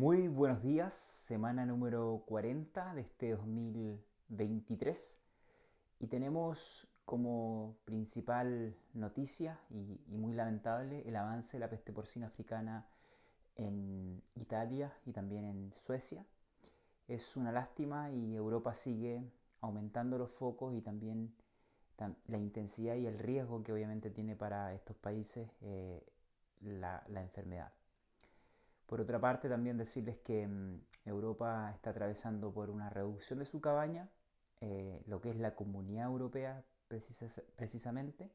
Muy buenos días, semana número 40 de este 2023 y tenemos como principal noticia y, muy lamentable el avance de la peste porcina africana en Italia y también en Suecia. Es una lástima y Europa sigue aumentando los focos y también la intensidad y el riesgo que obviamente tiene para estos países eh, la enfermedad. Por otra parte, también decirles que mm, Europa está atravesando por una reducción de su cabaña, eh, lo que es la comunidad europea precisamente.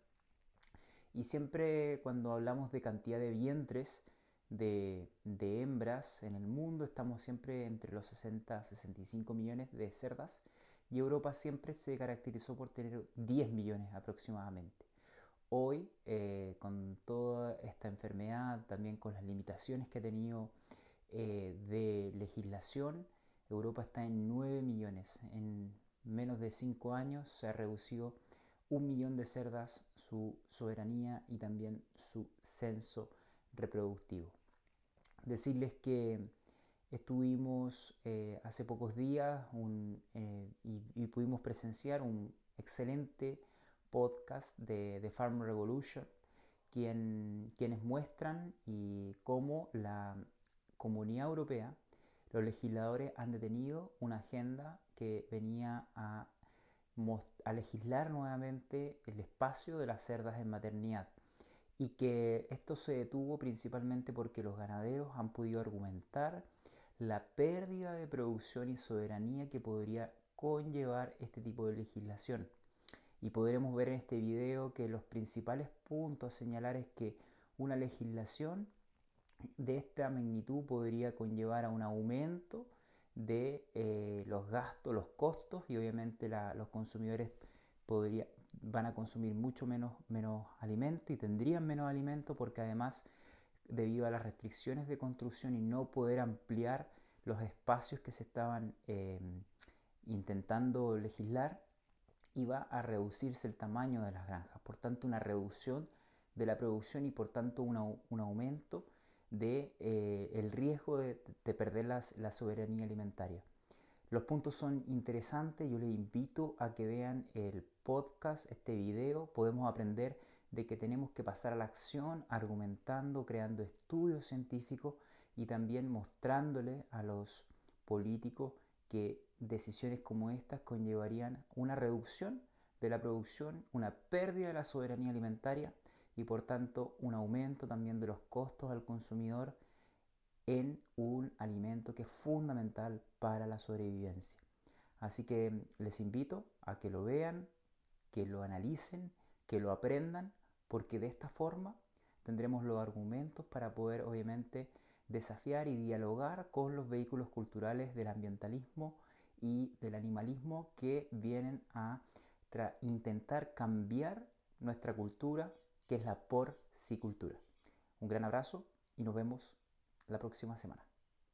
Y siempre cuando hablamos de cantidad de vientres de, hembras en el mundo, estamos siempre entre los 60 a 65 millones de cerdas y Europa siempre se caracterizó por tener 10 millones aproximadamente. Hoy, eh, con toda esta enfermedad, también con las limitaciones que ha tenido eh, de legislación, Europa está en 9 millones. En menos de 5 años se ha reducido un millón de cerdas su soberanía y también su censo reproductivo. Decirles que estuvimos eh, hace pocos días y, pudimos presenciar un excelente podcast de, The Farm Revolution, quien, quienes muestran y cómo la comunidad europea, los legisladores han detenido una agenda que venía a, a legislar nuevamente el espacio de las cerdas en maternidad y que esto se detuvo principalmente porque los ganaderos han podido argumentar la pérdida de producción y soberanía que podría conllevar este tipo de legislación y podremos ver en este video que los principales puntos a señalar es que una legislación de esta magnitud podría conllevar a un aumento de eh, los gastos, los costos y obviamente los consumidores van a consumir mucho menos, menos alimento y tendrían menos alimento porque además debido a las restricciones de construcción y no poder ampliar los espacios que se estaban eh, intentando legislar, iba a reducirse el tamaño de las granjas, por tanto una reducción de la producción y por tanto un aumento de eh, riesgo de, perder la soberanía alimentaria. Los puntos son interesantes, yo les invito a que vean el podcast, este video, podemos aprender de que tenemos que pasar a la acción argumentando, creando estudios científicos y también mostrándole a los políticos que decisiones como estas conllevarían una reducción de la producción, una pérdida de la soberanía alimentaria y por tanto un aumento también de los costos al consumidor en un alimento que es fundamental para la sobrevivencia. Así que les invito a que lo vean, que lo analicen, que lo aprendan, porque de esta forma tendremos los argumentos para poder obviamente desafiar y dialogar con los vehículos culturales del ambientalismo y del animalismo que vienen a intentar cambiar nuestra cultura, que es la porcicultura. Un gran abrazo y nos vemos la próxima semana.